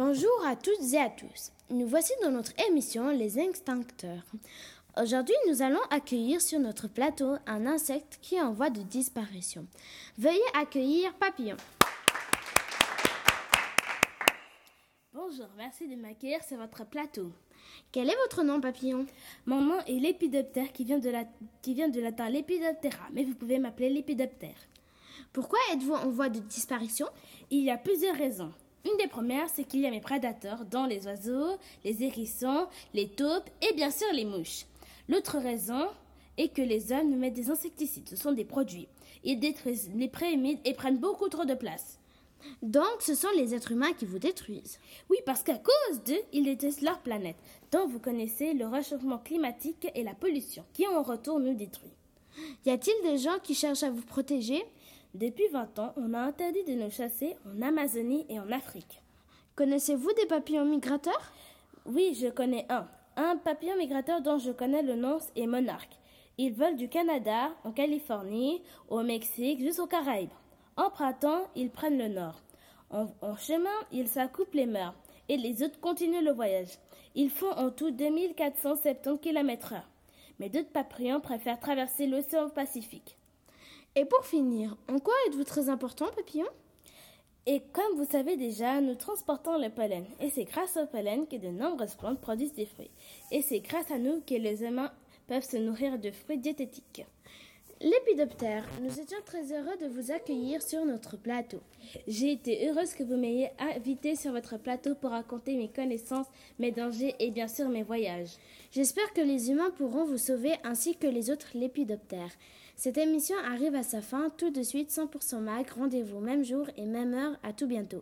à toutes et à tous. Nous voici dans notre émission Les Extincteurs. Aujourd'hui, nous allons accueillir sur notre plateau un insecte qui est en voie de disparition. Veuillez accueillir Papillon. Bonjour, merci de m'accueillir sur votre plateau. Quel est votre nom, Papillon? Mon nom est l'épidoptère qui vient de la, qui vient de latin lépidoptera, mais vous pouvez m'appeler l'épidoptère. Pourquoi êtes-vous en voie de disparition? Il y a plusieurs raisons. Une des premières, c'est qu'il y a mes prédateurs, dont les oiseaux, les hérissons, les taupes et bien sûr les mouches. L'autre raison est que les hommes nous mettent des insecticides. Ce sont des produits. Ils détruisent les prés humides et prennent beaucoup trop de place. Donc, ce sont les êtres humains qui vous détruisent. Oui, parce qu'à cause d'eux, ils détruisent leur planète, dont vous connaissez le réchauffement climatique et la pollution, qui en retour nous détruit. Y a-t-il des gens qui cherchent à vous protéger? Depuis 20 ans, on a interdit de nous chasser en Amazonie et en Afrique. Connaissez-vous des papillons migrateurs? Oui, je connais un. Un papillon migrateur dont je connais le nom est Monarque. Il vole du Canada, en Californie, au Mexique, jusqu'aux Caraïbes. En printemps, ils prennent le nord. En, en chemin, ils s'accoupent les mers. Et les autres continuent le voyage. Ils font en tout 2470 km heure. Mais d'autres papillons préfèrent traverser l'océan Pacifique. Et pour finir, en quoi êtes-vous très important, Papillon? Et comme vous savez déjà, nous transportons le pollen. Et c'est grâce au pollen que de nombreuses plantes produisent des fruits. Et c'est grâce à nous que les humains peuvent se nourrir de fruits diététiques. L'épidoptère, nous étions très heureux de vous accueillir sur notre plateau. J'ai été heureuse que vous m'ayez invité sur votre plateau pour raconter mes connaissances, mes dangers et bien sûr mes voyages. J'espère que les humains pourront vous sauver ainsi que les autres lépidoptères. Cette émission arrive à sa fin tout de suite 100% mag. Rendez-vous même jour et même heure. À tout bientôt.